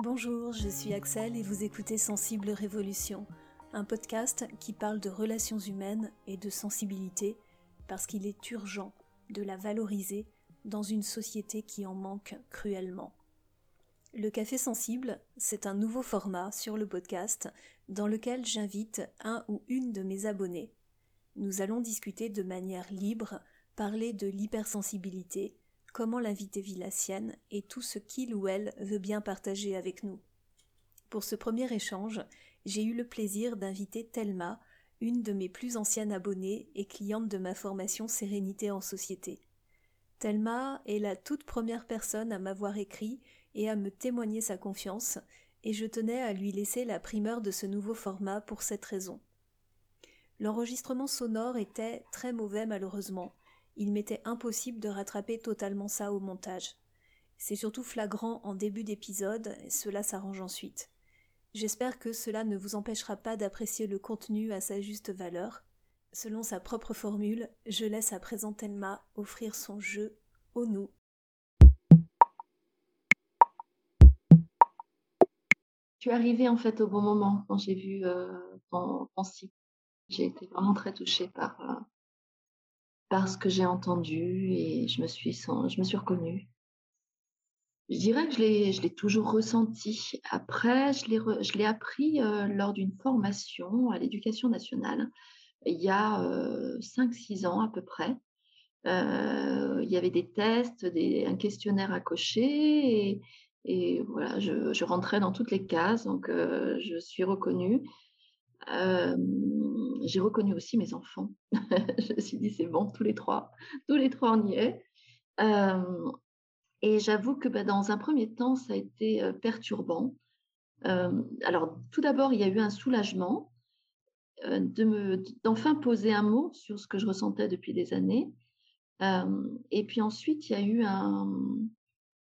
Bonjour, je suis Axel et vous écoutez Sensible Révolution, un podcast qui parle de relations humaines et de sensibilité parce qu'il est urgent de la valoriser dans une société qui en manque cruellement. Le Café Sensible, c'est un nouveau format sur le podcast dans lequel j'invite un ou une de mes abonnés. Nous allons discuter de manière libre, parler de l'hypersensibilité, comment l'invité vit la sienne et tout ce qu'il ou elle veut bien partager avec nous. Pour ce premier échange, j'ai eu le plaisir d'inviter Thelma, une de mes plus anciennes abonnées et cliente de ma formation Sérénité en société. Thelma est la toute première personne à m'avoir écrit et à me témoigner sa confiance, et je tenais à lui laisser la primeur de ce nouveau format pour cette raison. L'enregistrement sonore était très mauvais malheureusement, il m'était impossible de rattraper totalement ça au montage. C'est surtout flagrant en début d'épisode, cela s'arrange ensuite. J'espère que cela ne vous empêchera pas d'apprécier le contenu à sa juste valeur. Selon sa propre formule, je laisse à présent Thelma offrir son jeu au nous. Tu es arrivée en fait au bon moment quand j'ai vu euh, ton, site. J'ai été vraiment très touchée par, euh, parce que j'ai entendu et je me suis, je me suis reconnue. Je dirais que je l'ai, je l'ai toujours ressenti. Après, je l'ai, je l'ai appris euh, lors d'une formation à l'éducation nationale il y a 5-6 ans à peu près. Euh, il y avait des tests, des, un questionnaire à cocher et, et voilà, je, je, rentrais dans toutes les cases, donc euh, je suis reconnue j'ai reconnu aussi mes enfants. je me suis dit, c'est bon, tous les trois, tous les trois, on y est. et j'avoue que bah, dans un premier temps, ça a été perturbant. alors, tout d'abord, il y a eu un soulagement de d'enfin poser un mot sur ce que je ressentais depuis des années. et puis ensuite, il y a eu un...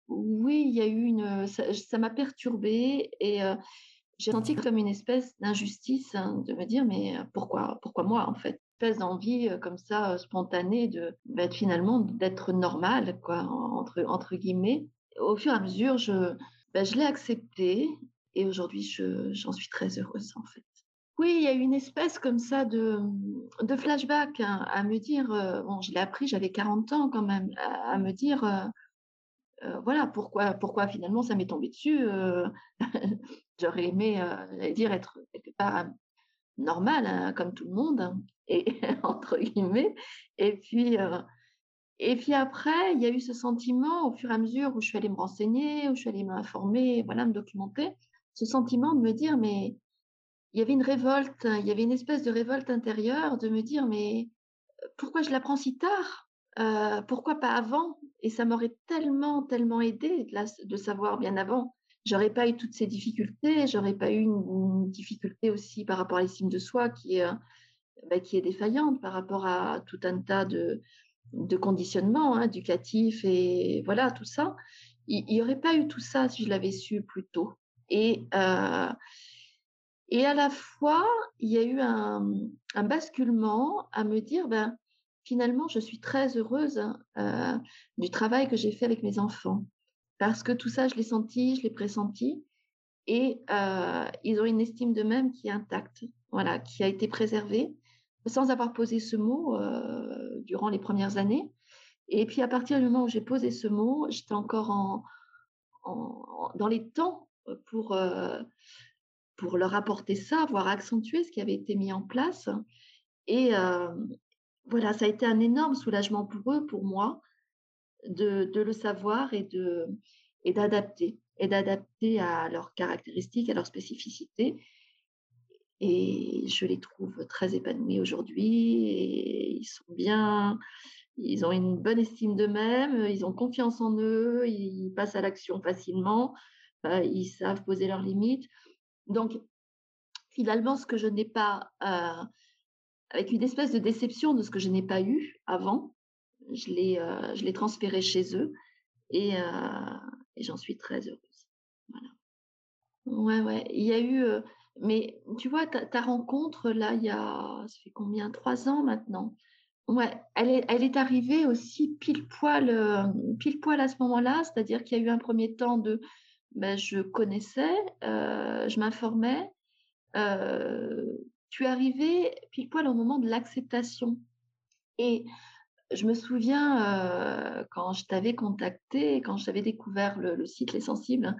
Oui, il y a eu une... Ça m'a perturbée et j'ai senti comme une espèce d'injustice hein, de me dire mais pourquoi pourquoi moi en fait? Une espèce d'envie comme ça spontanée de bah, finalement d'être normal quoi entre entre guillemets. Au fur et à mesure je bah, je l'ai accepté et aujourd'hui j'en suis très heureuse en fait. Oui, il y a eu une espèce comme ça de, de flashback hein, à me dire, bon, je l'ai appris, j'avais 40 ans quand même, à, me dire, voilà, pourquoi, pourquoi finalement ça m'est tombé dessus. J'aurais aimé euh, dire être quelque part normal, hein, comme tout le monde, hein, et entre guillemets. Et puis, euh, et puis après, il y a eu ce sentiment au fur et à mesure où je suis allée me renseigner, où je suis allée m'informer, voilà, me documenter, ce sentiment de me dire, mais il y avait une révolte, il y avait une espèce de révolte intérieure de me dire, mais pourquoi je l'apprends si tard? Euh, Pourquoi pas avant? Et ça m'aurait tellement, tellement aidé de, de savoir bien avant j'aurais pas eu toutes ces difficultés, j'aurais pas eu une, difficulté aussi par rapport à l'estime de soi qui est, euh, bah, qui est défaillante par rapport à tout un tas de, de conditionnements hein, éducatifs et voilà, tout ça. Il n'y aurait pas eu tout ça si je l'avais su plus tôt. Et, euh, et à la fois, il y a eu un, un basculement à me dire, ben, finalement, je suis très heureuse euh, du travail que j'ai fait avec mes enfants parce que tout ça, je l'ai senti, je l'ai pressenti, et euh, ils ont une estime d'eux-mêmes qui est intacte, voilà, qui a été préservée, sans avoir posé ce mot euh, durant les premières années. Et puis à partir du moment où j'ai posé ce mot, j'étais encore en, dans les temps pour, pour leur apporter ça, voire accentuer ce qui avait été mis en place. Et voilà, ça a été un énorme soulagement pour eux, pour moi, de, le savoir et d'adapter et d'adapter à leurs caractéristiques, à leurs spécificités. Et je les trouve très épanouis aujourd'hui ils sont bien, ils ont une bonne estime d'eux-mêmes, ils ont confiance en eux, ils passent à l'action facilement, euh, ils savent poser leurs limites. Donc, finalement, ce que je n'ai pas, euh, avec une espèce de déception de ce que je n'ai pas eu avant, je l'ai, euh, je l'ai transféré chez eux et, euh, et j'en suis très heureuse. Voilà. Ouais, ouais. Il y a eu, euh, mais tu vois, ta, ta, rencontre là, il y a, ça fait combien? Trois ans maintenant. Ouais, elle est, elle est arrivée aussi pile poil, pile poil à ce moment-là, c'est-à-dire qu'il y a eu un premier temps de, ben, je connaissais, je m'informais. Tu es arrivé pile poil au moment de l'acceptation. Et je me souviens quand je t'avais contacté, quand j'avais découvert le, site Les Sensibles,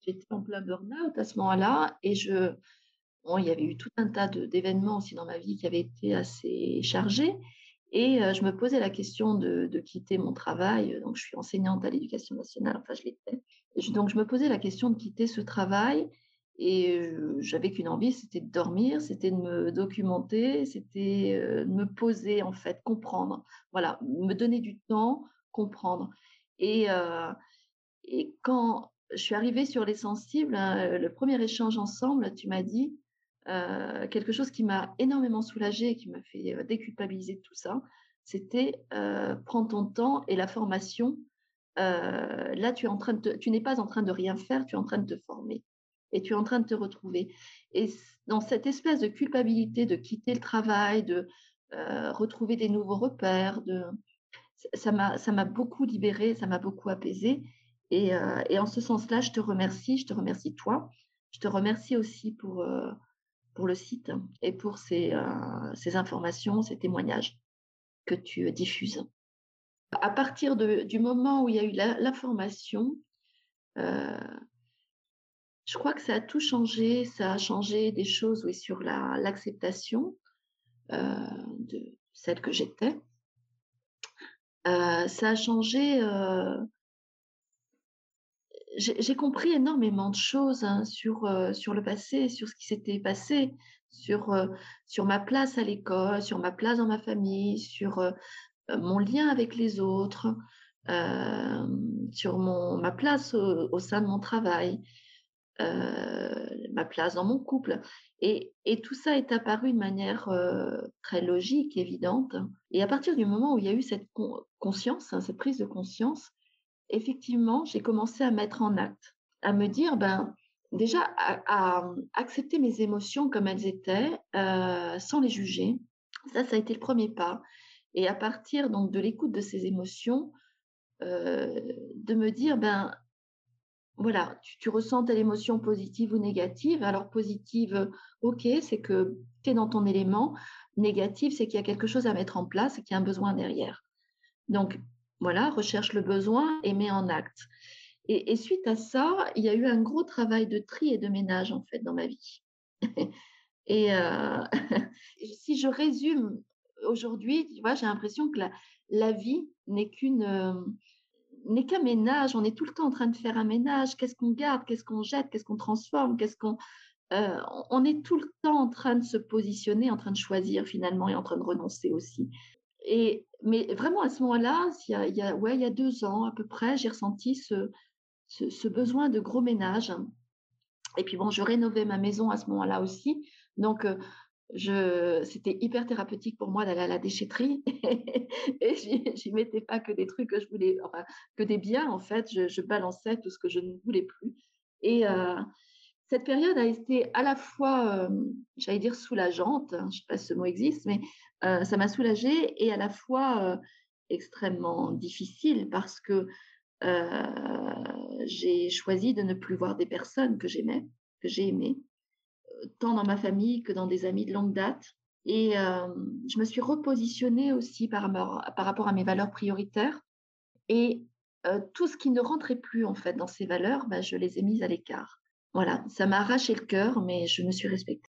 j'étais en plein burn-out à ce moment-là et je, bon, il y avait eu tout un tas d'événements aussi dans ma vie qui avaient été assez chargés. Et je me posais la question de, quitter mon travail. Donc, je suis enseignante à l'éducation nationale, enfin, je l'étais. Donc, je me posais la question de quitter ce travail. Et j'avais qu'une envie, c'était de dormir, c'était de me documenter, c'était de me poser, en fait, comprendre. Voilà, me donner du temps, comprendre. Et, et quand je suis arrivée sur les sensibles, hein, le premier échange ensemble, tu m'as dit, quelque chose qui m'a énormément soulagée qui m'a fait déculpabiliser tout ça, c'était euh, prends ton temps et la formation. là, tu, es en train de tu n'es pas en train de rien faire, tu es en train de te former et tu es en train de te retrouver. Et dans cette espèce de culpabilité de quitter le travail, de retrouver des nouveaux repères, de, ça m'a beaucoup libérée, ça m'a beaucoup apaisée. Et, et, en ce sens-là, je te remercie, je te remercie toi. Je te remercie aussi pour, pour le site et pour ces, euh, ces informations, ces témoignages que tu euh, diffuses. À partir du moment où il y a eu l'information, euh, je crois que ça a tout changé. Ça a changé des choses oui, sur l'acceptation de celle que j'étais. ça a changé j'ai compris énormément de choses hein, sur, euh, sur le passé, sur ce qui s'était passé, sur, euh, sur ma place à l'école, sur ma place dans ma famille, sur euh, mon lien avec les autres, sur mon, ma place au, sein de mon travail, ma place dans mon couple. Et, tout ça est apparu de manière très logique, évidente. Et à partir du moment où il y a eu cette conscience, hein, cette prise de conscience, effectivement, j'ai commencé à mettre en acte, à me dire, ben, déjà, à, accepter mes émotions comme elles étaient, euh, sans les juger. Ça, ça a été le premier pas. Et à partir donc de l'écoute de ces émotions, euh, de me dire, ben, voilà, tu, ressens telle émotion positive ou négative. Alors positive, ok, c'est que tu es dans ton élément. Négative, c'est qu'il y a quelque chose à mettre en place et qu'il y a un besoin derrière. Donc, voilà, recherche le besoin et met en acte. Et, suite à ça, il y a eu un gros travail de tri et de ménage en fait dans ma vie. et euh, si je résume aujourd'hui, tu vois, j'ai l'impression que la, vie n'est qu'une euh, n'est qu'un ménage. On est tout le temps en train de faire un ménage. Qu'est-ce qu'on garde Qu'est-ce qu'on jette Qu'est-ce qu'on transforme Qu'est-ce qu'on euh, on est tout le temps en train de se positionner, en train de choisir finalement et en train de renoncer aussi. Et, mais vraiment à ce moment-là, il y a, ouais, il y a deux ans à peu près, j'ai ressenti ce, besoin de gros ménage. Et puis bon, je rénovais ma maison à ce moment-là aussi. Donc, euh, je, c'était hyper thérapeutique pour moi d'aller à la déchetterie. et j'y mettais pas que des trucs que je voulais, enfin, que des biens en fait. Je, je balançais tout ce que je ne voulais plus. Et, euh, cette période a été à la fois, j'allais dire soulageante, hein, je ne sais pas si ce mot existe, mais ça m'a soulagée et à la fois extrêmement difficile parce que j'ai choisi de ne plus voir des personnes que j'aimais, que j'ai aimées, tant dans ma famille que dans des amis de longue date. Et je me suis repositionnée aussi par, rapport à mes valeurs prioritaires. Et tout ce qui ne rentrait plus en fait dans ces valeurs, bah, je les ai mises à l'écart. Voilà, ça m'a arraché le cœur, mais je me suis respectée.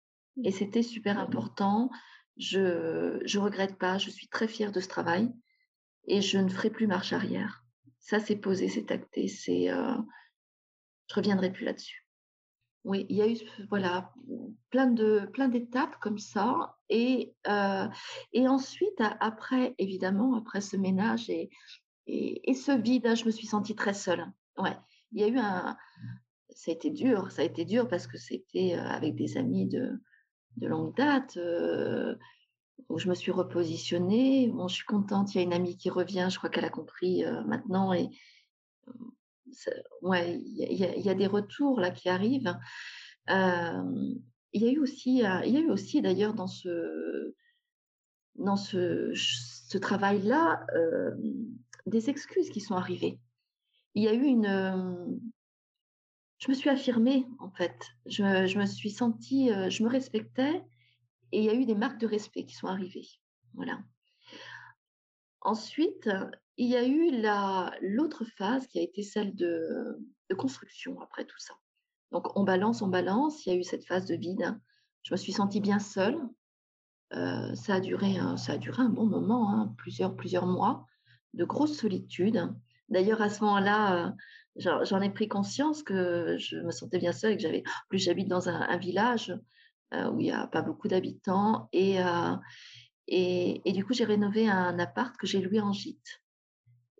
Et c'était super important. Je ne regrette pas, je suis très fière de ce travail et je ne ferai plus marche arrière. Ça, c'est posé, c'est acté, c'est, euh, je reviendrai plus là-dessus. Oui, il y a eu voilà plein de plein d'étapes comme ça et euh, et ensuite après évidemment après ce ménage et, et, ce vide, hein, je me suis sentie très seule. Ouais, il y a eu un, ça a été dur, ça a été dur parce que c'était avec des amis de, de longue date où je me suis repositionnée. Bon, je suis contente, il y a une amie qui revient, je crois qu'elle a compris maintenant et ouais, il y, a des retours là qui arrivent. il y a eu aussi, il y a eu aussi d'ailleurs dans ce dans ce travail-là des excuses qui sont arrivées. Il y a eu une je me suis affirmée, en fait. Je, je me suis sentie, euh, je me respectais et il y a eu des marques de respect qui sont arrivées. Voilà. Ensuite, il y a eu l'autre phase qui a été celle de, de, construction après tout ça. Donc, on balance, on balance. Il y a eu cette phase de vide. Je me suis sentie bien seule. Euh, ça, a duré, ça a duré un bon moment, hein, plusieurs, plusieurs mois de grosse solitude. D'ailleurs, à ce moment-là, euh, j'en ai pris conscience que je me sentais bien seule et que j'avais. Plus, j'habite dans un, village euh, où il n'y a pas beaucoup d'habitants et, et, et, du coup, j'ai rénové un appart que j'ai loué en gîte.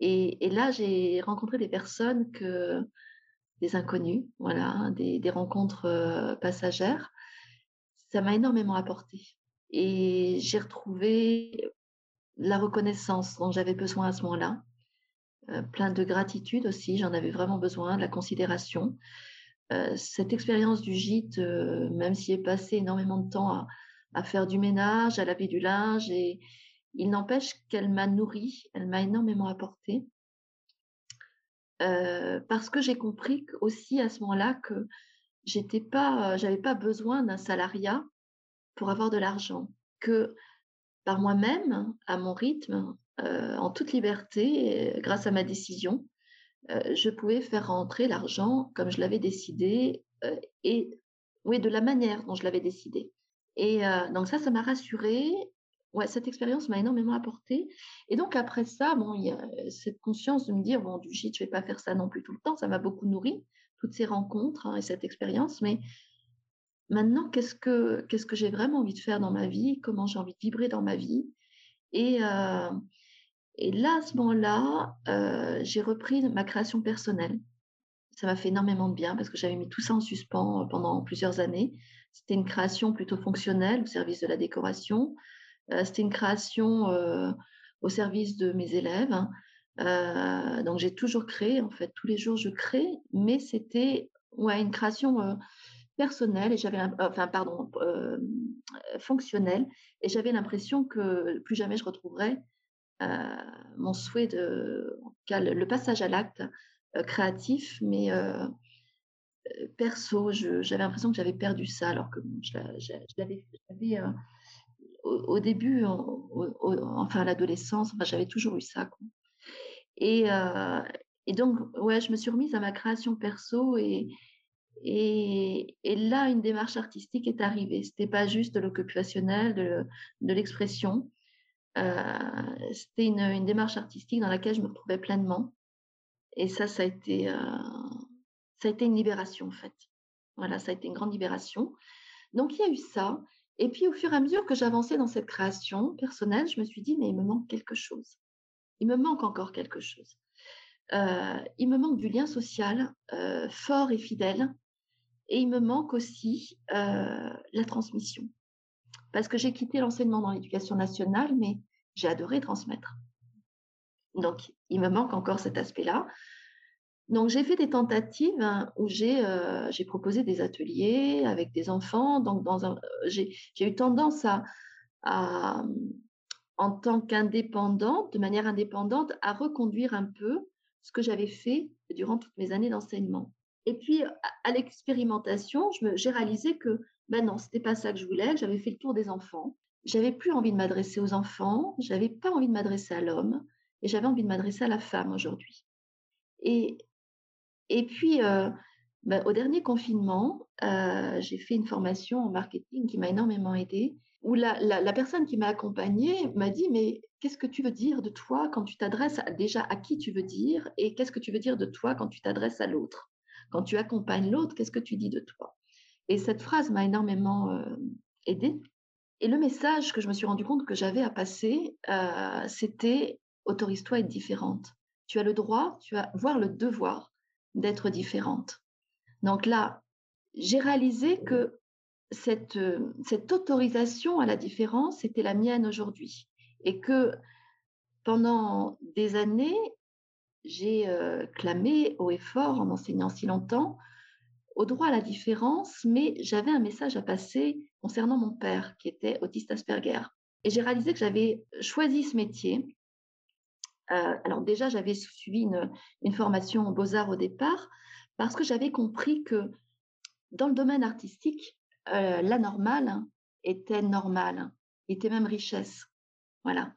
Et, là, j'ai rencontré des personnes que des inconnus, voilà, des, rencontres passagères. Ça m'a énormément apporté. Et j'ai retrouvé la reconnaissance dont j'avais besoin à ce moment-là, euh, plein de gratitude aussi, j'en avais vraiment besoin, de la considération. Euh, cette expérience du gîte, euh, même s'il est passé énormément de temps à, à, faire du ménage, à laver du linge, et il n'empêche qu'elle m'a nourri, elle m'a énormément apporté. parce que j'ai compris aussi à ce moment-là que j'étais pas, j'avais pas besoin d'un salariat pour avoir de l'argent, que par moi-même, à mon rythme, euh, en toute liberté, grâce à ma décision, euh, je pouvais faire rentrer l'argent comme je l'avais décidé euh, et oui, de la manière dont je l'avais décidé. Et donc ça, ça m'a rassurée. Ouais, cette expérience m'a énormément apporté. Et donc après ça, bon, il y a cette conscience de me dire bon, du gîte, je vais pas faire ça non plus tout le temps. Ça m'a beaucoup nourri toutes ces rencontres hein, et cette expérience, mais Maintenant, qu'est-ce que, qu'est-ce que j'ai vraiment envie de faire dans ma vie? Comment j'ai envie de vibrer dans ma vie? Et, euh, là, à ce moment-là, euh, j'ai repris ma création personnelle. Ça m'a fait énormément de bien parce que j'avais mis tout ça en suspens euh, pendant plusieurs années. C'était une création plutôt fonctionnelle au service de la décoration. C'était une création au service de mes élèves. donc j'ai toujours créé, en fait, tous les jours je crée, mais c'était ouais, une création personnel et j'avais enfin pardon euh, fonctionnel et j'avais l'impression que plus jamais je retrouverais euh, mon souhait de le, passage à l'acte euh, créatif mais perso. J'avais l'impression que j'avais perdu ça alors que je, l'avais au, début enfin à l'adolescence j'avais toujours eu ça quoi. Et, donc ouais je me suis remise à ma création perso et, là, une démarche artistique est arrivée. C'était pas juste de l'occupationnel, de, de l'expression. Euh, c'était une, une, démarche artistique dans laquelle je me retrouvais pleinement. Et ça, ça a été, euh, ça a été une libération en fait. Voilà, ça a été une grande libération. Donc il y a eu ça. Et puis au fur et à mesure que j'avançais dans cette création personnelle, je me suis dit mais il me manque quelque chose. Il me manque encore quelque chose. Euh, il me manque du lien social euh, fort et fidèle et il me manque aussi euh, la transmission. Parce que j'ai quitté l'enseignement dans l'éducation nationale, mais j'ai adoré transmettre. Donc, il me manque encore cet aspect-là. Donc, j'ai fait des tentatives hein, où euh, j'ai proposé des ateliers avec des enfants. Donc, euh, j'ai eu tendance à, à en tant qu'indépendante, de manière indépendante, à reconduire un peu ce que j'avais fait durant toutes mes années d'enseignement. Et puis, à, l'expérimentation, j'ai réalisé que ben non, c'était pas ça que je voulais. J'avais fait le tour des enfants. J'avais plus envie de m'adresser aux enfants. J'avais pas envie de m'adresser à l'homme. Et j'avais envie de m'adresser à la femme aujourd'hui. Et, et puis, euh, ben, au dernier confinement, euh, j'ai fait une formation en marketing qui m'a énormément aidée, où la, personne qui m'a accompagnée m'a dit, mais qu'est-ce que tu veux dire de toi quand tu t'adresses déjà à qui tu veux dire et qu'est-ce que tu veux dire de toi quand tu t'adresses à l'autre? Quand tu accompagnes l'autre, qu'est-ce que tu dis de toi? Et cette phrase m'a énormément euh, aidée. Et le message que je me suis rendu compte que j'avais à passer, c'était autorise-toi à être différente. Tu as le droit, tu as voire le devoir d'être différente. Donc là, j'ai réalisé que cette, cette autorisation à la différence était la mienne aujourd'hui et que pendant des années, j'ai clamé haut et fort en enseignant si longtemps au droit à la différence, mais j'avais un message à passer concernant mon père qui était autiste Asperger. Et j'ai réalisé que j'avais choisi ce métier. Alors déjà, j'avais suivi une, formation aux beaux-arts au départ, parce que j'avais compris que dans le domaine artistique, la normale était normale, était même richesse. Voilà.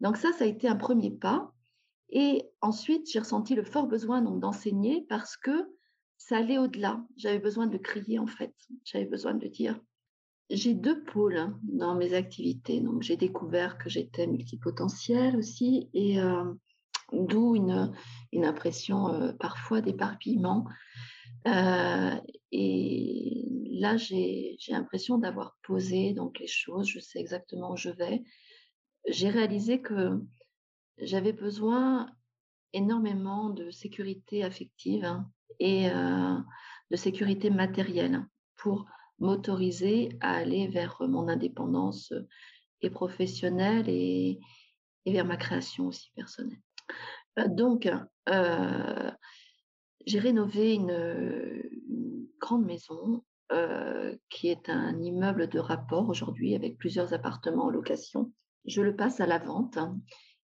Donc ça, ça a été un premier pas. Et ensuite, j'ai ressenti le fort besoin d'enseigner parce que ça allait au-delà. J'avais besoin de crier en fait. J'avais besoin de dire. J'ai deux pôles hein, dans mes activités. Donc j'ai découvert que j'étais multipotentielle aussi et d'où une, impression euh, parfois d'éparpillement. Euh, et là, j'ai l'impression d'avoir posé donc les choses. Je sais exactement où je vais. J'ai réalisé que j'avais besoin énormément de sécurité affective hein, et euh, de sécurité matérielle pour m'autoriser à aller vers mon indépendance et professionnelle et, vers ma création aussi personnelle. Euh, donc, euh, j'ai rénové une, grande maison qui est un immeuble de rapport aujourd'hui avec plusieurs appartements en location. Je le passe à la vente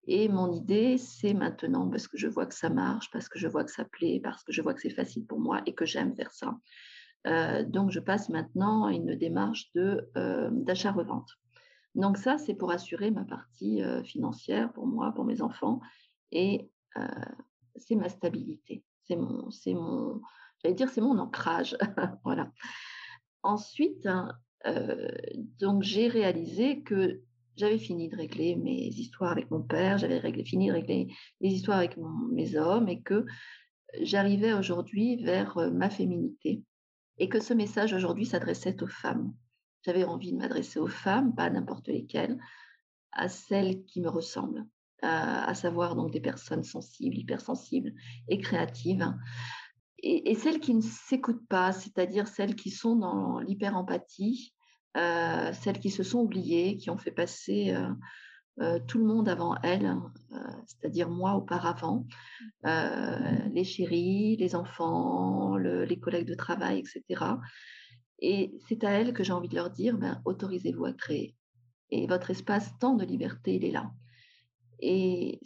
et mon idée, c'est maintenant, parce que je vois que ça marche, parce que je vois que ça plaît, parce que je vois que c'est facile pour moi et que j'aime faire ça. Euh, donc, je passe maintenant à une démarche euh, d'achat-revente. Donc, ça, c'est pour assurer ma partie euh, financière pour moi, pour mes enfants, et c'est ma stabilité. C'est mon, c'est mon, j'allais dire, c'est mon ancrage. voilà. Ensuite, hein, donc, j'ai réalisé que j'avais fini de régler mes histoires avec mon père, j'avais fini de régler les histoires avec mes hommes et que j'arrivais aujourd'hui vers ma féminité et que ce message aujourd'hui s'adressait aux femmes. J'avais envie de m'adresser aux femmes, pas à n'importe lesquelles, à celles qui me ressemblent, à, savoir donc des personnes sensibles, hypersensibles et créatives, et, et celles qui ne s'écoutent pas, c'est-à-dire celles qui sont dans l'hyper-empathie, euh, celles qui se sont oubliées, qui ont fait passer euh, euh, tout le monde avant elles, hein, c'est-à-dire moi auparavant, les chéris, les enfants, les collègues de travail, etc. Et c'est à elles que j'ai envie de leur dire, ben, autorisez-vous à créer. Et votre espace tant de liberté, il est là. Et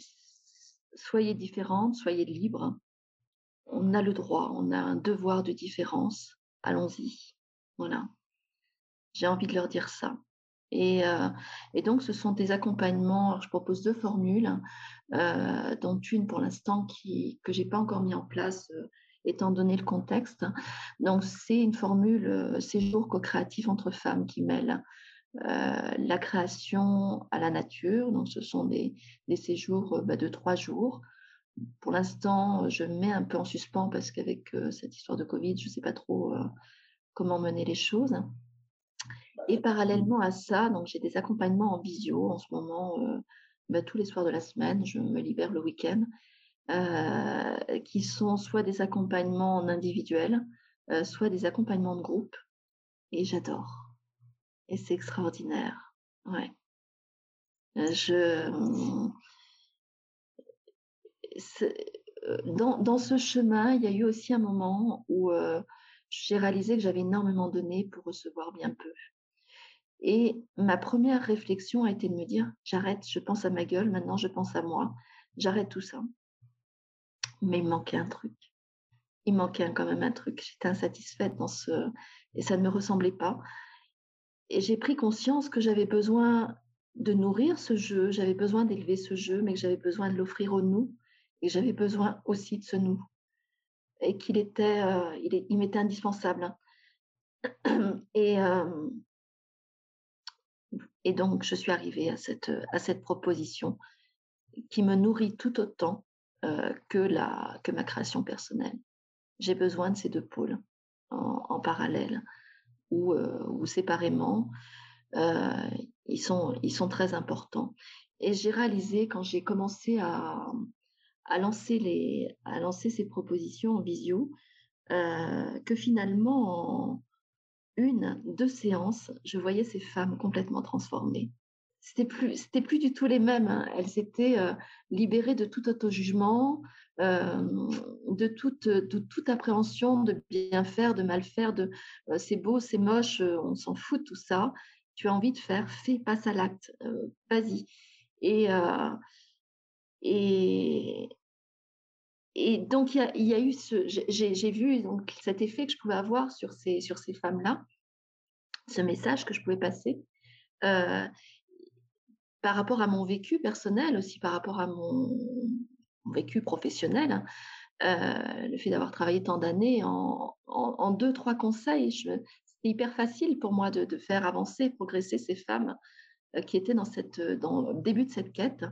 soyez différentes, soyez libres. On a le droit, on a un devoir de différence. Allons-y. Voilà. J'ai envie de leur dire ça. Et, euh, donc, ce sont des accompagnements. je propose deux formules, euh, dont une pour l'instant que je n'ai pas encore mis en place, euh, étant donné le contexte. Donc, c'est une formule séjour co-créatif entre femmes qui mêle la création à la nature. Donc, ce sont des, des séjours bah, de trois jours. Pour l'instant, je mets un peu en suspens parce qu'avec cette histoire de Covid, je ne sais pas trop comment mener les choses. Et parallèlement à ça, donc j'ai des accompagnements en visio en ce moment, euh, bah, tous les soirs de la semaine, je me libère le week-end, euh, qui sont soit des accompagnements en individuel, euh, soit des accompagnements de groupe. Et j'adore. Et c'est extraordinaire. Ouais. Je, dans, dans, ce chemin, il y a eu aussi un moment où j'ai réalisé que j'avais énormément donné pour recevoir bien peu. Et ma première réflexion a été de me dire, j'arrête, je pense à ma gueule, maintenant je pense à moi, j'arrête tout ça. Mais il manquait un truc. Il manquait quand même un truc. J'étais insatisfaite dans ce... Et ça ne me ressemblait pas. Et j'ai pris conscience que j'avais besoin de nourrir ce jeu, j'avais besoin d'élever ce jeu, mais que j'avais besoin de l'offrir au nous, et j'avais besoin aussi de ce nous. Et qu'il était, euh, il, m'était indispensable. Et, euh, et donc, je suis arrivée à cette, à cette proposition qui me nourrit tout autant euh, que, la, que ma création personnelle. J'ai besoin de ces deux pôles en, parallèle ou, ou séparément. Ils, sont, ils sont très importants. Et j'ai réalisé quand j'ai commencé à, à, lancer les, à lancer ces propositions en visio que finalement, une, deux séances, je voyais ces femmes complètement transformées. C'était plus, c'était plus du tout les mêmes. Hein. Elles s'étaient euh, libérées de tout auto-jugement, euh, de, toute, de toute appréhension de bien faire, de mal faire, de euh, c'est beau, c'est moche, on s'en fout de tout ça. Tu as envie de faire, fais, passe à l'acte, vas-y. Et, et, donc, il y, eu ce. J'ai vu donc, cet effet que je pouvais avoir sur ces, sur ces femmes-là, ce message que je pouvais passer. Euh, par rapport à mon vécu personnel, aussi par rapport à mon, vécu professionnel, hein, euh, le fait d'avoir travaillé tant d'années en, deux, trois conseils, c'était hyper facile pour moi de, de, faire avancer, progresser ces femmes euh, qui étaient dans, cette, dans le début de cette quête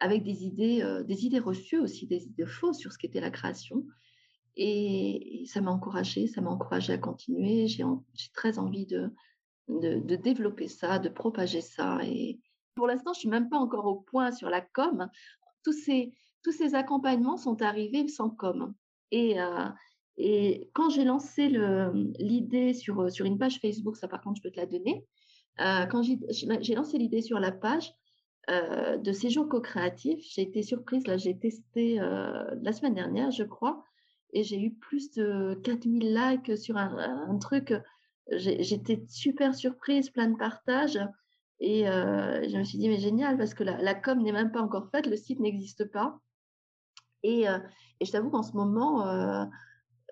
avec des idées, euh, des idées reçues aussi, des idées fausses sur ce qu'était la création. Et, ça m'a encouragée, ça m'a encouragée à continuer. J'ai très envie de, développer ça, de propager ça. Et pour l'instant, je suis même pas encore au point sur la com. Tous ces, accompagnements sont arrivés sans com. Et, euh, quand j'ai lancé l'idée sur, sur une page Facebook, ça par contre, je peux te la donner. Euh, quand j'ai lancé l'idée sur la page, euh, de séjour co-créatif, j'ai été surprise. Là, j'ai testé euh, la semaine dernière, je crois, et j'ai eu plus de 4000 likes sur un, truc. J'étais super surprise, plein de partages. Et euh, je me suis dit, mais génial, parce que la, com n'est même pas encore faite, le site n'existe pas. Et, je t'avoue qu'en ce moment,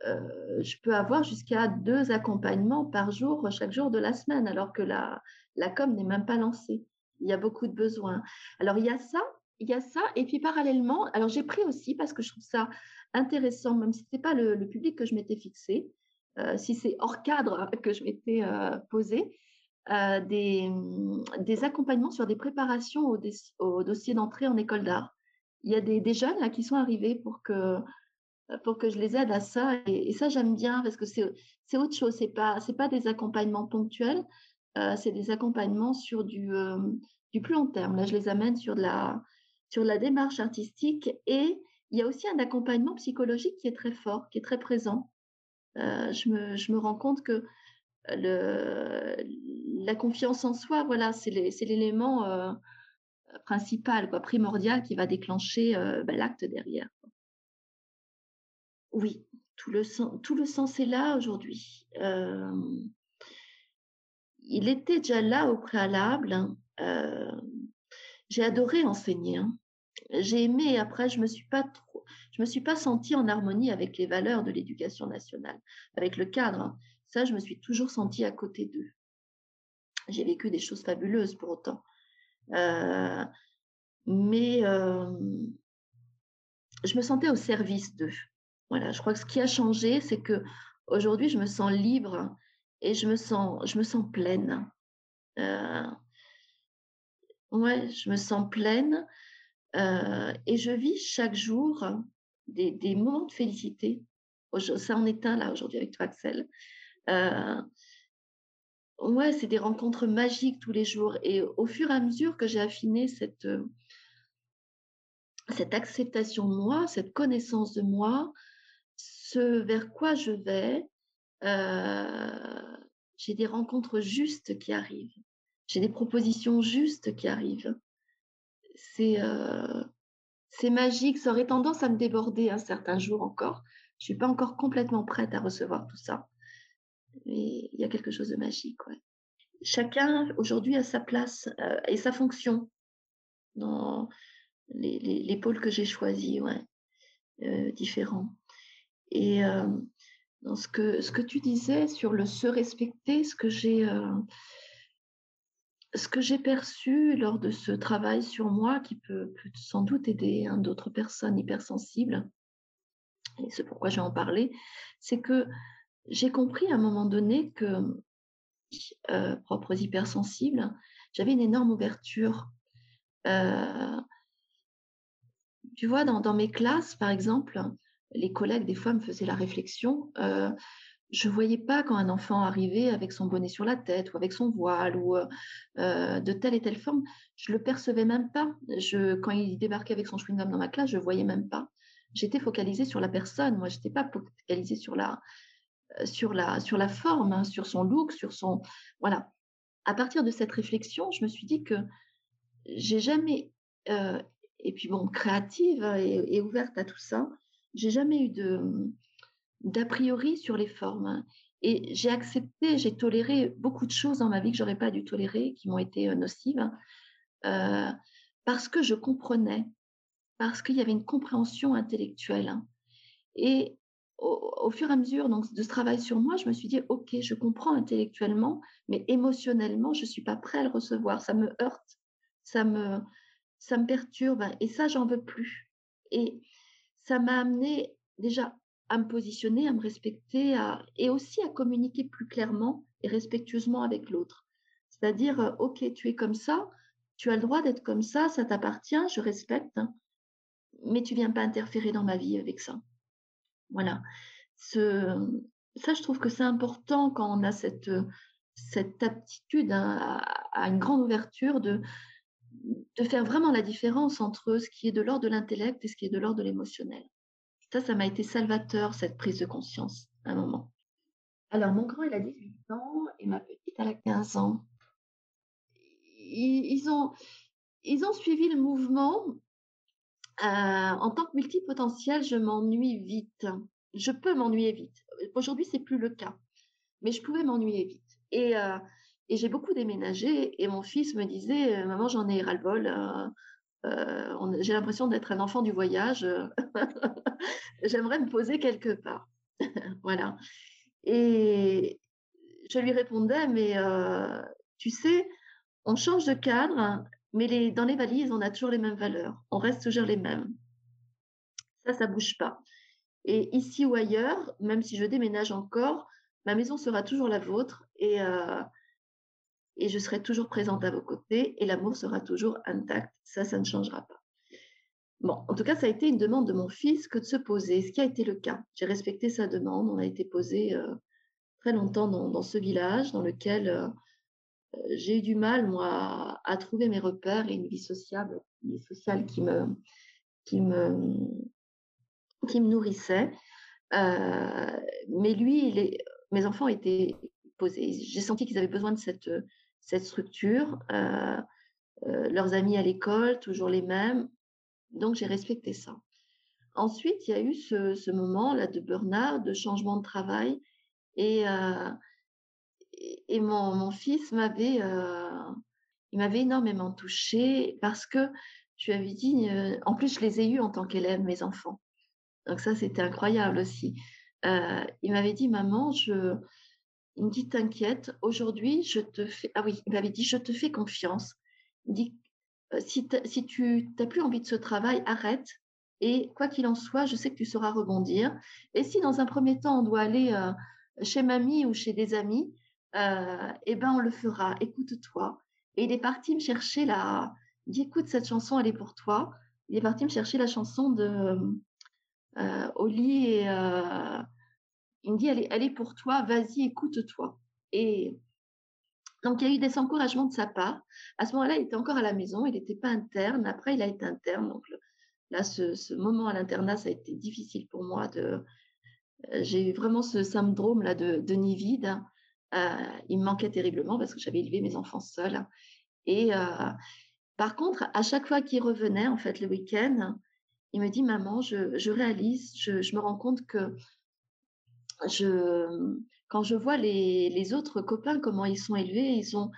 je peux avoir jusqu'à deux accompagnements par jour, chaque jour de la semaine, alors que la com n'est même pas lancée il y a beaucoup de besoins. Alors, il y a ça, il y a ça. Et puis, parallèlement, alors j'ai pris aussi, parce que je trouve ça intéressant, même si ce n'était pas le, public que je m'étais fixé, euh, si c'est hors cadre que je m'étais euh, posé, euh, des, des, accompagnements sur des préparations au, dossier d'entrée en école d'art. Il y a des, jeunes là qui sont arrivés pour que, pour que je les aide à ça. Et, ça, j'aime bien parce que c'est autre chose. Ce n'est pas, pas des accompagnements ponctuels, c'est des accompagnements sur du, du plus long terme. Là, je les amène sur la, sur la démarche artistique et il y a aussi un accompagnement psychologique qui est très fort, qui est très présent. Euh, je, me, je, me, rends compte que le, la confiance en soi, voilà, c'est l'élément euh, principal, quoi, primordial qui va déclencher euh, ben, l'acte derrière. Oui, tout le, sens, tout le sens est là aujourd'hui. Il était déjà là au préalable. Hein. Euh, j'ai adoré enseigner. Hein. J'ai aimé. Après, je me suis pas trop, je me suis pas sentie en harmonie avec les valeurs de l'éducation nationale, avec le cadre. Hein. Ça, je me suis toujours sentie à côté d'eux. J'ai vécu des choses fabuleuses pour autant. Euh, mais euh, je me sentais au service d'eux. Voilà, je crois que ce qui a changé, c'est que aujourd'hui, je me sens libre et je me sens, je me sens pleine. Euh, Ouais, je me sens pleine euh, et je vis chaque jour des, moments de félicité. Ça en est un là aujourd'hui avec toi, Axel. Euh, ouais, c'est des rencontres magiques tous les jours. Et au fur et à mesure que j'ai affiné cette, cette acceptation de moi, cette connaissance de moi, ce vers quoi je vais, euh, j'ai des rencontres justes qui arrivent j'ai des propositions justes qui arrivent. C'est euh, magique, ça aurait tendance à me déborder un certain jour encore. Je suis pas encore complètement prête à recevoir tout ça. Mais il y a quelque chose de magique. Chacun aujourd'hui a sa place euh, et sa fonction dans les, les, les pôles que j'ai choisis, ouais, différents. Et dans ce que, tu disais sur le se respecter, ce que j'ai euh, ce que j'ai perçu lors de ce travail sur moi, qui peut, sans doute aider d'autres personnes hypersensibles, et c'est pourquoi je vais en parler, c'est que j'ai compris à un moment donné que, euh, propres hypersensibles, j'avais une énorme ouverture. Euh, tu vois, dans, dans, mes classes, par exemple, les collègues, des fois, me faisaient la réflexion. Euh, je voyais pas quand un enfant arrivait avec son bonnet sur la tête ou avec son voile ou euh, de telle et telle forme, je le percevais même pas. Je, quand il débarquait avec son chewing-gum dans ma classe, je voyais même pas. J'étais focalisée sur la personne. Moi, j'étais pas focalisée sur la, euh, sur la, sur la forme, hein, sur son look, sur son, voilà. À partir de cette réflexion, je me suis dit que j'ai jamais, euh, et puis bon, créative et ouverte à tout ça, j'ai jamais eu d'a priori sur les formes. Et j'ai accepté, j'ai toléré beaucoup de choses dans ma vie que j'aurais pas dû tolérer, qui m'ont été euh, nocives, euh, parce que je comprenais, parce qu'il y avait une compréhension intellectuelle. Et au, fur et à mesure donc, de ce travail sur moi, je me suis dit, OK, je comprends intellectuellement, mais émotionnellement, je ne suis pas prêt à le recevoir. Ça me heurte, ça me, ça me perturbe, et ça, j'en veux plus. Et ça m'a amené déjà à me positionner, à me respecter, et aussi à communiquer plus clairement et respectueusement avec l'autre. C'est-à-dire, euh, OK, tu es comme ça, tu as le droit d'être comme ça, ça t'appartient, je respecte, hein, mais tu viens pas interférer dans ma vie avec ça. Voilà. Ça, je trouve que c'est important quand on a cette, cette aptitude à, à, une grande ouverture de, de faire vraiment la différence entre ce qui est de l'ordre de l'intellect et ce qui est de l'ordre de l'émotionnel. Ça, ça m'a été salvateur, cette prise de conscience, à un moment. Alors, mon grand, il a 18 ans et ma petite, elle a 15 ans. Ils, ont, ils ont suivi le mouvement. Euh, en tant que multipotentiel, je m'ennuie vite. Je peux m'ennuyer vite. Aujourd'hui, c'est plus le cas, mais je pouvais m'ennuyer vite. Et, euh, et j'ai beaucoup déménagé. Et mon fils me disait, maman, j'en ai ras-le-bol. Euh, j'ai l'impression d'être un enfant du voyage. J'aimerais me poser quelque part. voilà. Et je lui répondais, mais euh, tu sais, on change de cadre, mais dans les valises, on a toujours les mêmes valeurs. On reste toujours les mêmes. Ça, ça bouge pas. Et ici ou ailleurs, même si je déménage encore, ma maison sera toujours la vôtre et, euh, et je serai toujours présente à vos côtés et l'amour sera toujours intact. Ça, ça ne changera pas. Bon, en tout cas, ça a été une demande de mon fils que de se poser, ce qui a été le cas. J'ai respecté sa demande. On a été posé euh, très longtemps dans, ce village dans lequel euh, euh, j'ai eu du mal, moi, à, trouver mes repères et une vie sociale, sociale qui me, qui me, qui me nourrissait. mais lui, mes enfants étaient posés. J'ai senti qu'ils avaient besoin de cette, cette structure. leurs amis à l'école, toujours les mêmes, donc, j'ai respecté ça. Ensuite, il y a eu ce, moment-là de burn-out, de changement de travail. Et, euh, et mon, fils m'avait, euh, il m'avait énormément touchée parce que tu avais dit, euh, en plus, je les ai eus en tant qu'élève, mes enfants. Donc ça, c'était incroyable aussi. il m'avait dit, maman, je, il me dit, t'inquiète, aujourd'hui, je te fais, ah oui, il m'avait dit, je te fais confiance. Dit, euh, si, tu n'as plus envie de ce travail, arrête. Et quoi qu'il en soit, je sais que tu sauras rebondir. Et si dans un premier temps, on doit aller euh, chez mamie ou chez des amis, euh, eh ben on le fera. Écoute-toi. Et il est parti me chercher la. Il dit écoute, cette chanson, elle est pour toi. Il est parti me chercher la chanson de Oli et il me dit elle est pour toi. Vas-y, écoute-toi. Et donc, il y a eu des encouragements de sa part. À ce moment-là, il était encore à la maison, il n'était pas interne. Après, il a été interne. Donc, là, ce, moment à l'internat, ça a été difficile pour moi. Euh, j'ai eu vraiment ce syndrome là de, de nid vide. Euh, il me manquait terriblement parce que j'avais élevé mes enfants seuls. Et euh, par contre, à chaque fois qu'il revenait, en fait, le week-end, il me dit, maman, je, réalise, je, me rends compte que je, quand je vois les, autres copains, comment ils sont élevés, ils ont,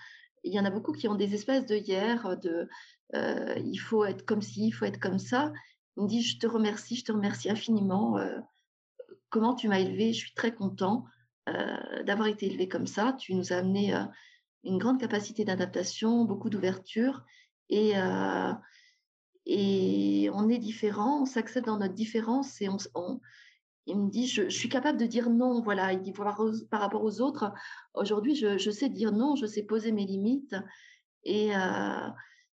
il y en a beaucoup qui ont des espèces de hier, de euh, il faut être comme ci, il faut être comme ça. Il me dit, je te remercie, je te remercie infiniment. Euh, comment tu m'as élevé, je suis très content euh, d'avoir été élevé comme ça. Tu nous as amené une grande capacité d'adaptation, beaucoup d'ouverture. Et, et on est différent, on s'accepte dans notre différence et on, il me dit, je, suis capable de dire non. Voilà, il dit, par, par rapport aux autres, aujourd'hui, je, sais dire non, je sais poser mes limites. Et, euh,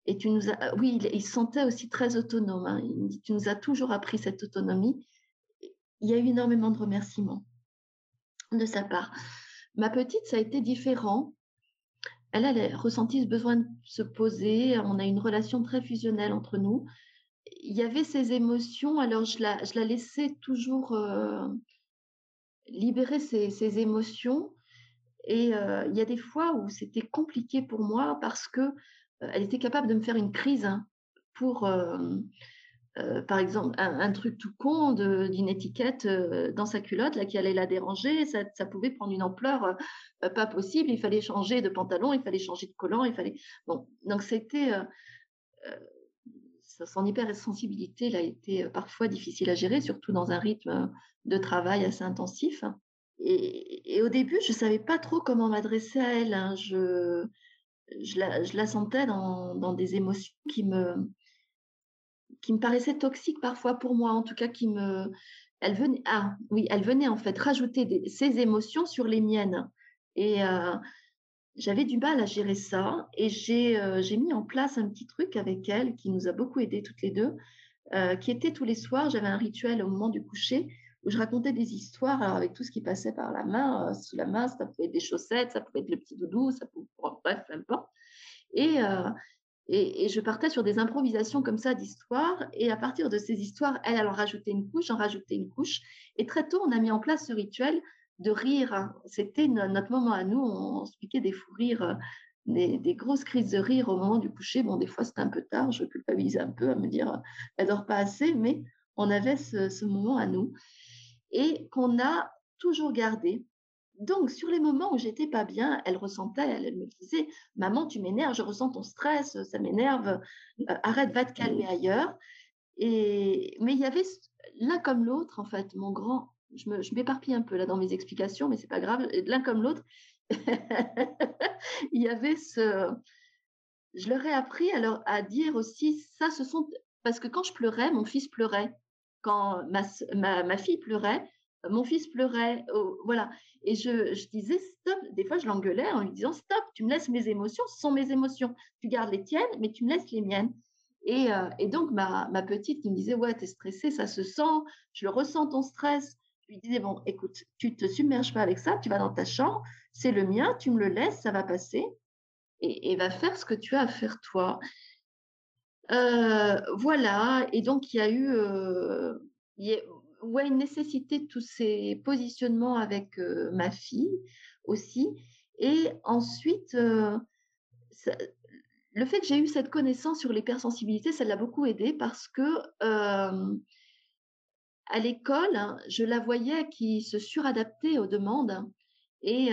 et tu nous as, oui, il, se sentait aussi très autonome. Hein. Il me dit, tu nous as toujours appris cette autonomie. Il y a eu énormément de remerciements de sa part. Ma petite, ça a été différent. Elle a ressenti ce besoin de se poser. On a une relation très fusionnelle entre nous il y avait ces émotions, alors je la, laissais toujours euh, libérer ces, émotions. Et euh, il y a des fois où c'était compliqué pour moi parce que euh, elle était capable de me faire une crise hein, pour, par exemple, un, truc tout con d'une étiquette dans sa culotte là, qui allait la déranger. Ça, ça pouvait prendre une ampleur pas possible. Il fallait changer de pantalon, il fallait changer de collant, il fallait. Bon, donc c'était son hypersensibilité a été parfois difficile à gérer, surtout dans un rythme de travail assez intensif. Et, au début, je ne savais pas trop comment m'adresser à elle. Hein. Je, je, la, sentais dans, des émotions qui me, qui me paraissaient toxiques parfois pour moi, en tout cas qui me... Elle venait, ah oui, elle venait en fait rajouter ses émotions sur les miennes. Et euh, j'avais du mal à gérer ça. Et euh, j'ai mis en place un petit truc avec elle qui nous a beaucoup aidés toutes les deux, euh, qui était tous les soirs, j'avais un rituel au moment du coucher où je racontais des histoires avec tout ce qui passait par la main, euh, sous la main, ça pouvait être des chaussettes, ça pouvait être le petit doudou, ça pouvait, bref, peu. Et, et, et, je partais sur des improvisations comme ça d'histoires. Et à partir de ces histoires, elle, elle en rajoutait une couche, en rajoutait une couche. Et très tôt, on a mis en place ce rituel de rire. C'était notre moment à nous. On, se piquait des fous rires, euh, des, des, grosses crises de rire au moment du coucher. Bon, des fois, c'était un peu tard. Je culpabilisais un peu à me dire, elle dort pas assez. Mais on avait ce, ce moment à nous et qu'on a toujours gardé. Donc, sur les moments où j'étais pas bien, elle ressentait, elle, me disait Maman, tu m'énerves, je ressens ton stress, ça m'énerve, euh, arrête, va te calmer ailleurs. Et, mais il y avait l'un comme l'autre, en fait, mon grand, je m'éparpille un peu là dans mes explications, mais c'est pas grave, l'un comme l'autre, il y avait ce. Je leur ai appris alors à dire aussi ça, ce sont. Parce que quand je pleurais, mon fils pleurait quand ma, ma, fille pleurait, mon fils pleurait, oh, voilà. Et je, je, disais stop. Des fois, je l'engueulais en lui disant stop, tu me laisses mes émotions, ce sont mes émotions. Tu gardes les tiennes, mais tu me laisses les miennes. Et, euh, et donc, ma, ma, petite qui me disait ouais, t'es stressée, ça se sent, je le ressens ton stress. Je lui disais bon, écoute, tu te submerges pas avec ça, tu vas dans ta chambre, c'est le mien, tu me le laisses, ça va passer. Et, va faire ce que tu as à faire toi. Euh, voilà, et donc il y a eu euh, ouais, une nécessité de tous ces positionnements avec euh, ma fille aussi. Et ensuite, le fait que j'ai eu cette connaissance sur l'hypersensibilité, ça l'a beaucoup aidé parce que à l'école, je la voyais qui se suradaptait aux demandes et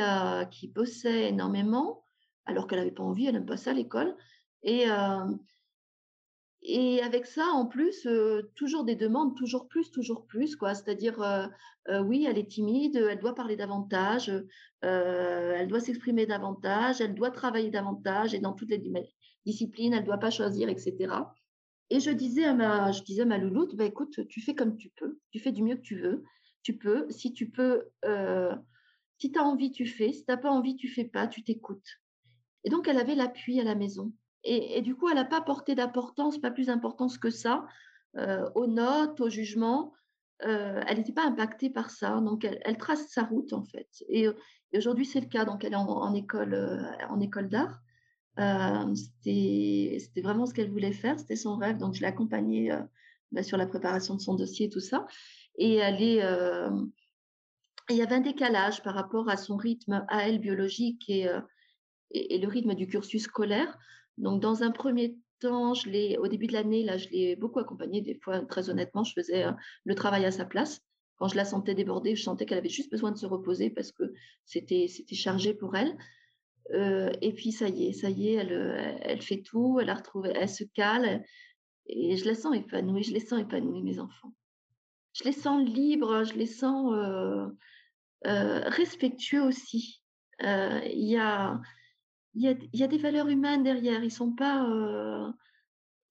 qui bossait énormément, alors qu'elle n'avait pas envie, elle n'aime pas ça l'école. Et, et avec ça, en plus, toujours des demandes, toujours plus, toujours plus, quoi. C'est-à-dire, oui, elle est timide, elle doit parler davantage, elle doit s'exprimer davantage, elle doit travailler davantage, et dans toutes les disciplines, elle ne doit pas choisir, etc. Et je disais à ma, je disais à ma louloute, bah, écoute, tu fais comme tu peux, tu fais du mieux que tu veux, tu peux, si tu peux, si tu as envie, tu fais, si tu n'as pas envie, tu fais pas, tu t'écoutes. Et donc, elle avait l'appui à la maison. Et, du coup, elle n'a pas porté d'importance, pas plus d'importance que ça, euh, aux notes, au jugement. Euh, elle n'était pas impactée par ça. Donc, elle, trace sa route, en fait. Et, aujourd'hui, c'est le cas. Donc, elle est en, école, euh, en école d'art. C'était vraiment ce qu'elle voulait faire. C'était son rêve. Donc, je l'ai accompagnée bah, sur la préparation de son dossier et tout ça. Et elle est il y avait un décalage par rapport à son rythme à elle biologique et, et, le rythme du cursus scolaire. Donc, dans un premier temps, je au début de l'année, là, je l'ai beaucoup accompagnée. Des fois, très honnêtement, je faisais euh, le travail à sa place. Quand je la sentais débordée, je sentais qu'elle avait juste besoin de se reposer parce que c'était chargé pour elle. Euh, et puis, ça y est, ça y est, elle, euh, elle fait tout, elle a retrouvé, elle se cale. Et je la sens épanouie, je les sens épanouis, mes enfants. Je les sens libres, je les sens respectueux aussi. Il y a des valeurs humaines derrière. Ils sont pas. Euh,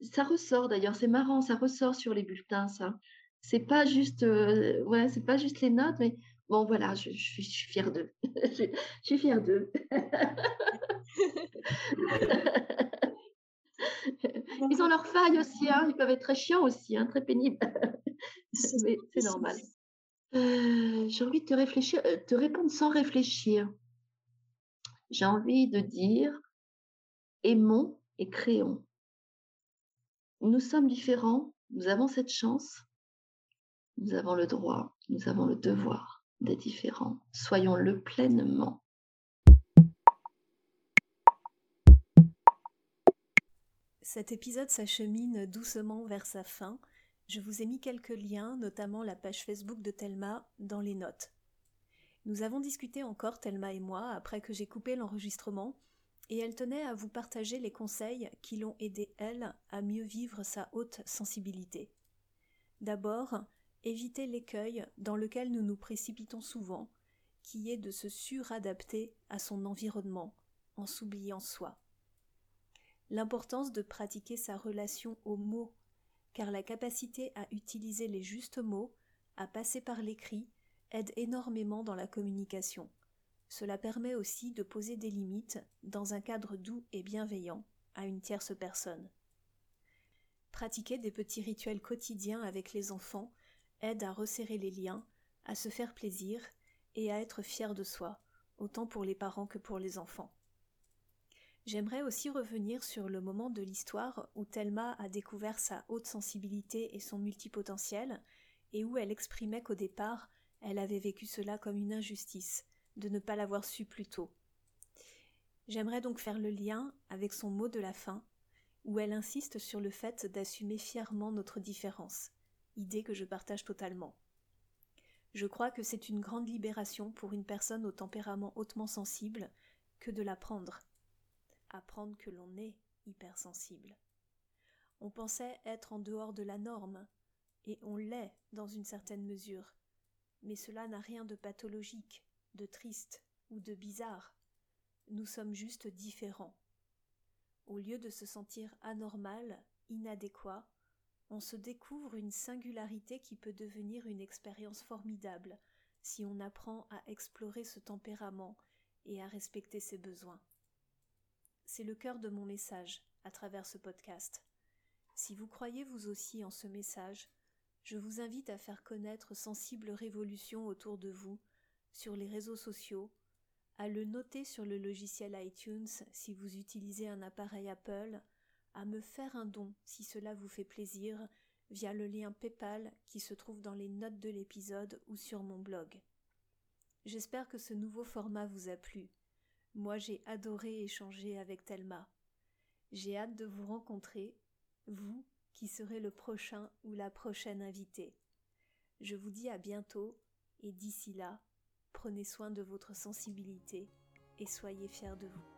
ça ressort d'ailleurs, c'est marrant, ça ressort sur les bulletins, ça. C'est pas juste, euh, ouais, c'est pas juste les notes, mais bon, voilà, je, suis, fière d'eux. je, suis fière d'eux. ils ont leurs failles aussi, hein. ils peuvent être très chiants aussi, hein, très pénibles. c'est normal. Euh, j'ai envie de te réfléchir, te répondre sans réfléchir j'ai envie de dire aimons et créons. Nous sommes différents, nous avons cette chance, nous avons le droit, nous avons le devoir d'être différents. Soyons-le pleinement. Cet épisode s'achemine doucement vers sa fin. Je vous ai mis quelques liens, notamment la page Facebook de Thelma, dans les notes. Nous avons discuté encore, Thelma et moi, après que j'ai coupé l'enregistrement, et elle tenait à vous partager les conseils qui l'ont aidé, elle, à mieux vivre sa haute sensibilité. D'abord, éviter l'écueil dans lequel nous nous précipitons souvent, qui est de se suradapter à son environnement, en s'oubliant soi. L'importance de pratiquer sa relation aux mots, car la capacité à utiliser les justes mots, à passer par l'écrit, aide énormément dans la communication. Cela permet aussi de poser des limites dans un cadre doux et bienveillant à une tierce personne. Pratiquer des petits rituels quotidiens avec les enfants aide à resserrer les liens, à se faire plaisir et à être fier de soi, autant pour les parents que pour les enfants. J'aimerais aussi revenir sur le moment de l'histoire où Thelma a découvert sa haute sensibilité et son multipotentiel, et où elle exprimait qu'au départ, elle avait vécu cela comme une injustice, de ne pas l'avoir su plus tôt. J'aimerais donc faire le lien avec son mot de la fin, où elle insiste sur le fait d'assumer fièrement notre différence, idée que je partage totalement. Je crois que c'est une grande libération pour une personne au tempérament hautement sensible que de l'apprendre. Apprendre que l'on est hypersensible. On pensait être en dehors de la norme, et on l'est dans une certaine mesure, mais cela n'a rien de pathologique, de triste ou de bizarre. Nous sommes juste différents. Au lieu de se sentir anormal, inadéquat, on se découvre une singularité qui peut devenir une expérience formidable si on apprend à explorer ce tempérament et à respecter ses besoins. C'est le cœur de mon message à travers ce podcast. Si vous croyez vous aussi en ce message, je vous invite à faire connaître Sensible Révolution autour de vous sur les réseaux sociaux, à le noter sur le logiciel iTunes si vous utilisez un appareil Apple, à me faire un don si cela vous fait plaisir via le lien PayPal qui se trouve dans les notes de l'épisode ou sur mon blog. J'espère que ce nouveau format vous a plu. Moi j'ai adoré échanger avec Thelma. J'ai hâte de vous rencontrer, vous qui serez le prochain ou la prochaine invitée. Je vous dis à bientôt et d'ici là, Prenez soin de votre sensibilité et soyez fiers de vous.